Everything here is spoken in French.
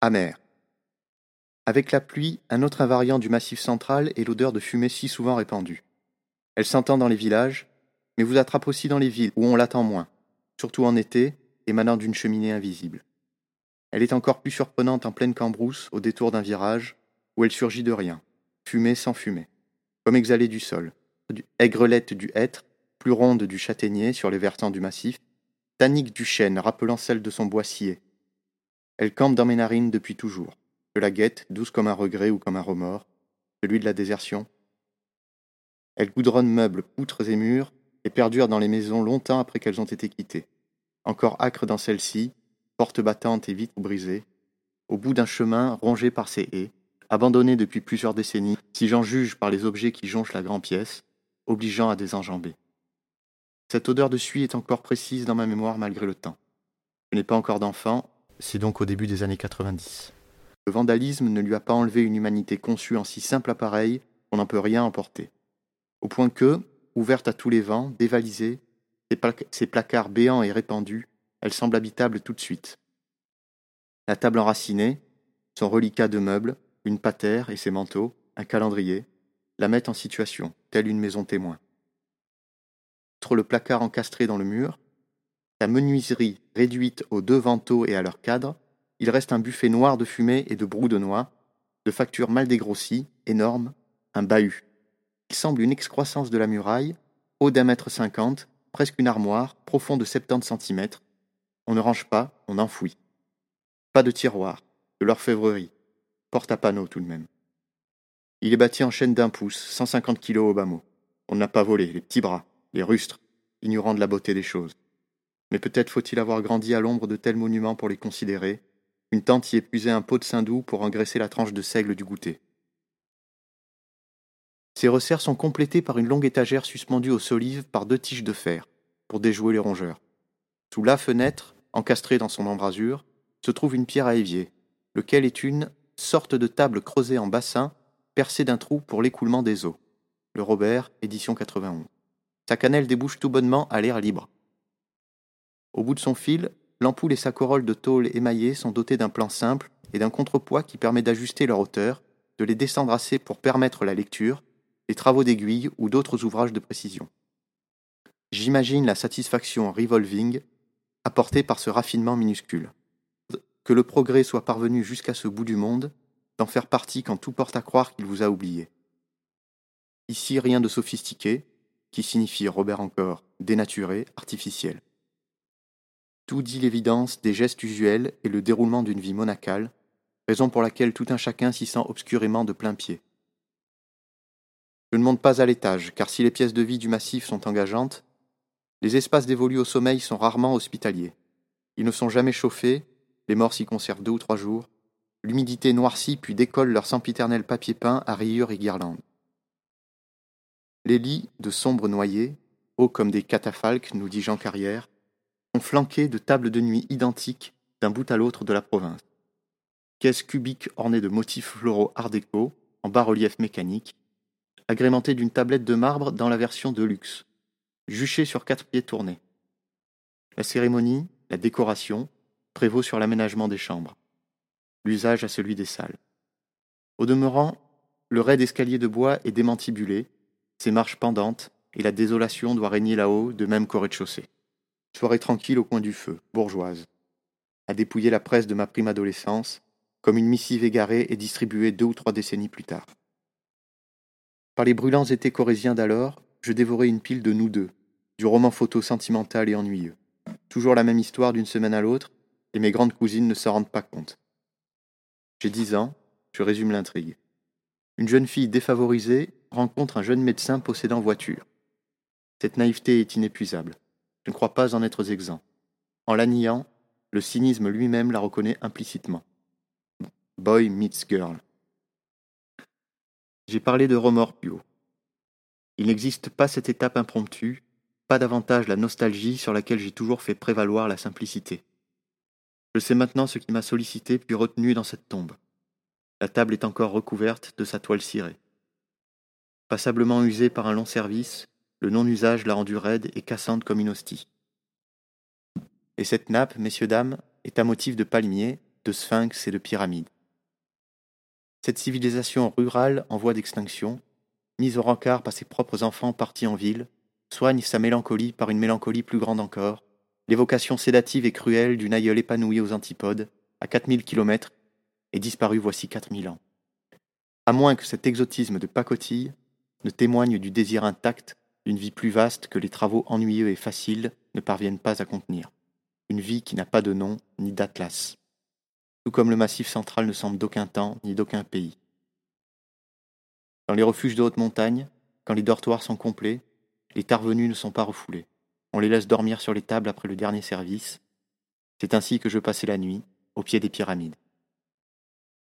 Amer. Avec la pluie, un autre invariant du massif central est l'odeur de fumée si souvent répandue. Elle s'entend dans les villages, mais vous attrape aussi dans les villes où on l'attend moins, surtout en été, émanant d'une cheminée invisible. Elle est encore plus surprenante en pleine cambrousse, au détour d'un virage, où elle surgit de rien, fumée sans fumée, comme exhalée du sol, aigrelette du hêtre, plus ronde du châtaignier sur les versants du massif, tannique du chêne rappelant celle de son bois scié, elle campe dans mes narines depuis toujours. Je la guette, douce comme un regret ou comme un remords, celui de la désertion. Elle goudronne meubles, poutres et murs, et perdure dans les maisons longtemps après qu'elles ont été quittées. Encore âcre dans celle-ci, porte battante et vitres brisées, au bout d'un chemin rongé par ses haies, abandonné depuis plusieurs décennies, si j'en juge par les objets qui jonchent la grande pièce, obligeant à désenjamber. Cette odeur de suie est encore précise dans ma mémoire malgré le temps. Je n'ai pas encore d'enfant, c'est donc au début des années 90. Le vandalisme ne lui a pas enlevé une humanité conçue en si simple appareil qu'on n'en peut rien emporter. Au point que, ouverte à tous les vents, dévalisée, ses, placards béants et répandus, elle semble habitable tout de suite. La table enracinée, son reliquat de meubles, une patère et ses manteaux, un calendrier, la mettent en situation, telle une maison témoin. Outre le placard encastré dans le mur, sa menuiserie réduite aux deux vantaux et à leur cadre, il reste un buffet noir de fumée et de brou de noix, de facture mal dégrossie, énorme, un bahut. Il semble une excroissance de la muraille, haut d'un mètre cinquante, presque une armoire, profond de septante centimètres. On ne range pas, on enfouit. Pas de tiroir, de l'orfèvrerie, porte à panneau tout de même. Il est bâti en chaîne d'un pouce, cent cinquante kilos au bas mot. On n'a pas volé, les petits bras, les rustres, ignorant de la beauté des choses mais peut-être faut-il avoir grandi à l'ombre de tels monuments pour les considérer. Une tante y épuisait un pot de saindoux pour engraisser la tranche de seigle du goûter. Ces resserres sont complétées par une longue étagère suspendue aux solives par deux tiges de fer, pour déjouer les rongeurs. Sous la fenêtre, encastrée dans son embrasure, se trouve une pierre à évier, lequel est une sorte de table creusée en bassin, percée d'un trou pour l'écoulement des eaux. Le Robert, édition 91. Sa cannelle débouche tout bonnement à l'air libre. Au bout de son fil, l'ampoule et sa corolle de tôle émaillée sont dotées d'un plan simple et d'un contrepoids qui permet d'ajuster leur hauteur, de les descendre assez pour permettre la lecture, les travaux d'aiguille ou d'autres ouvrages de précision. J'imagine la satisfaction revolving apportée par ce raffinement minuscule. Que le progrès soit parvenu jusqu'à ce bout du monde, d'en faire partie quand tout porte à croire qu'il vous a oublié. Ici rien de sophistiqué, qui signifie Robert encore dénaturé, artificiel. Tout dit l'évidence des gestes usuels et le déroulement d'une vie monacale, raison pour laquelle tout un chacun s'y sent obscurément de plein pied. Je ne monte pas à l'étage, car si les pièces de vie du massif sont engageantes, les espaces dévolus au sommeil sont rarement hospitaliers. Ils ne sont jamais chauffés, les morts s'y conservent deux ou trois jours, l'humidité noircit puis décolle leur sempiternel papier peint à rayures et guirlandes. Les lits, de sombres noyers, hauts comme des catafalques, nous dit Jean Carrière, flanqués de tables de nuit identiques d'un bout à l'autre de la province. Caisses cubiques ornées de motifs floraux art déco, en bas-relief mécanique, agrémentées d'une tablette de marbre dans la version de luxe, juchée sur quatre pieds tournés. La cérémonie, la décoration, prévaut sur l'aménagement des chambres, l'usage à celui des salles. Au demeurant, le raid escalier de bois est démantibulé, ses marches pendantes, et la désolation doit régner là-haut de même qu'au rez-de-chaussée. Soirée tranquille au coin du feu, bourgeoise. À dépouiller la presse de ma prime adolescence, comme une missive égarée et distribuée deux ou trois décennies plus tard. Par les brûlants étés corésiens d'alors, je dévorais une pile de nous deux, du roman photo sentimental et ennuyeux. Toujours la même histoire d'une semaine à l'autre, et mes grandes cousines ne s'en rendent pas compte. J'ai dix ans, je résume l'intrigue. Une jeune fille défavorisée rencontre un jeune médecin possédant voiture. Cette naïveté est inépuisable. Je ne crois pas en être exempt. En la niant, le cynisme lui-même la reconnaît implicitement. Boy meets girl. J'ai parlé de remords plus haut. Il n'existe pas cette étape impromptue, pas davantage la nostalgie sur laquelle j'ai toujours fait prévaloir la simplicité. Je sais maintenant ce qui m'a sollicité puis retenu dans cette tombe. La table est encore recouverte de sa toile cirée. Passablement usée par un long service, le non-usage l'a rendue raide et cassante comme une hostie. Et cette nappe, messieurs, dames, est à motif de palmier, de sphinx et de pyramides. Cette civilisation rurale en voie d'extinction, mise au rencard par ses propres enfants partis en ville, soigne sa mélancolie par une mélancolie plus grande encore, l'évocation sédative et cruelle d'une aïeule épanouie aux antipodes, à 4000 kilomètres, et disparue voici 4000 ans. À moins que cet exotisme de pacotille ne témoigne du désir intact d'une vie plus vaste que les travaux ennuyeux et faciles ne parviennent pas à contenir. Une vie qui n'a pas de nom ni d'atlas. Tout comme le massif central ne semble d'aucun temps ni d'aucun pays. Dans les refuges de haute montagne, quand les dortoirs sont complets, les tarvenus ne sont pas refoulés. On les laisse dormir sur les tables après le dernier service. C'est ainsi que je passais la nuit, au pied des pyramides.